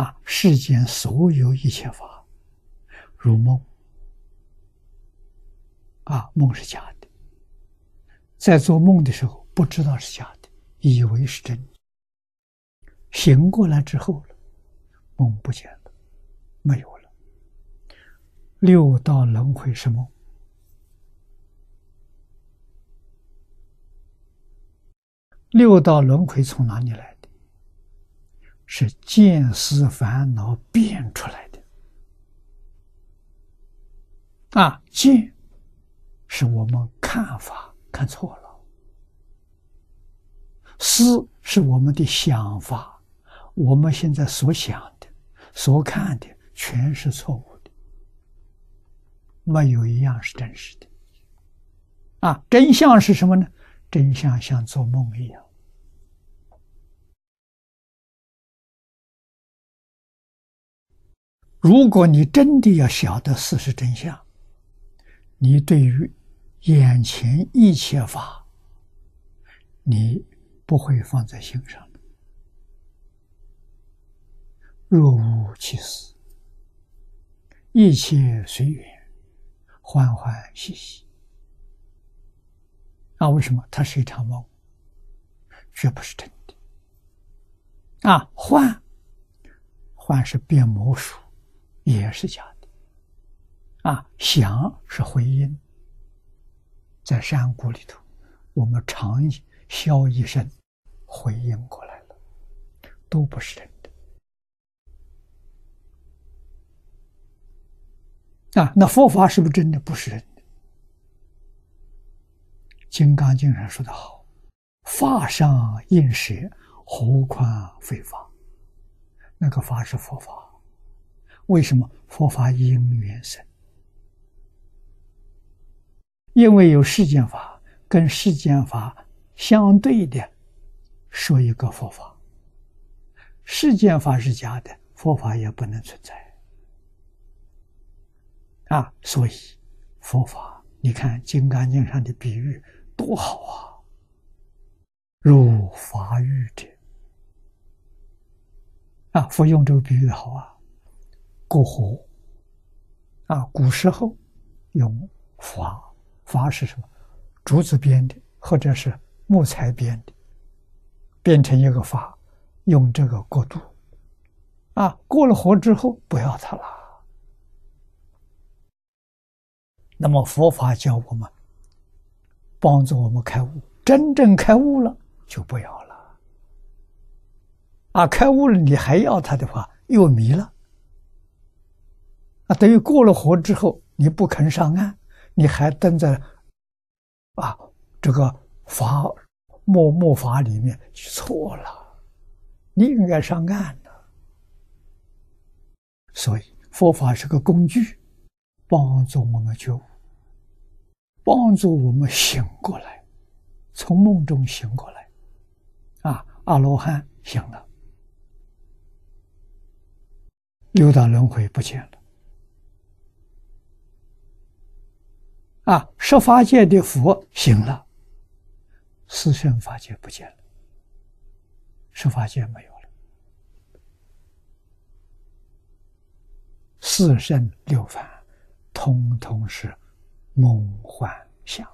啊，世间所有一切法如梦，啊，梦是假的，在做梦的时候不知道是假的，以为是真的，醒过来之后了，梦不见了，没有了。六道轮回是梦，六道轮回从哪里来？是见思烦恼变出来的。啊，见是我们看法看错了，思是我们的想法，我们现在所想的、所看的全是错误的，没有一样是真实的。啊，真相是什么呢？真相像做梦一样。如果你真的要晓得事实真相，你对于眼前一切法，你不会放在心上的。若无其事，一切随缘，欢欢喜喜。啊，为什么？它是一场梦，绝不是真的。啊，幻，幻是变魔术。也是假的，啊！想是回音，在山谷里头，我们长啸一声，回应过来了，都不是真的。啊，那佛法是不是真的？不是真的。《金刚经》上说的好：“法上应舍，何况非法？”那个法是佛法。为什么佛法因缘生？因为有世间法跟世间法相对的，说一个佛法。世间法是假的，佛法也不能存在。啊，所以佛法，你看《金刚经》上的比喻多好啊！如法喻者，啊，佛用这个比喻好啊。过河啊，古时候用筏，筏是什么？竹子编的，或者是木材编的，变成一个筏，用这个过渡。啊，过了河之后不要它了。那么佛法教我们，帮助我们开悟，真正开悟了就不要了。啊，开悟了你还要它的话，又迷了。那等于过了河之后，你不肯上岸，你还蹲在啊这个法末末法里面，错了，你应该上岸的。所以佛法是个工具，帮助我们觉悟，帮助我们醒过来，从梦中醒过来。啊，阿罗汉醒了，六道轮回不见了。啊，十法界的佛醒了，四圣法界不见了，十法界没有了，四圣六凡，通通是梦幻想。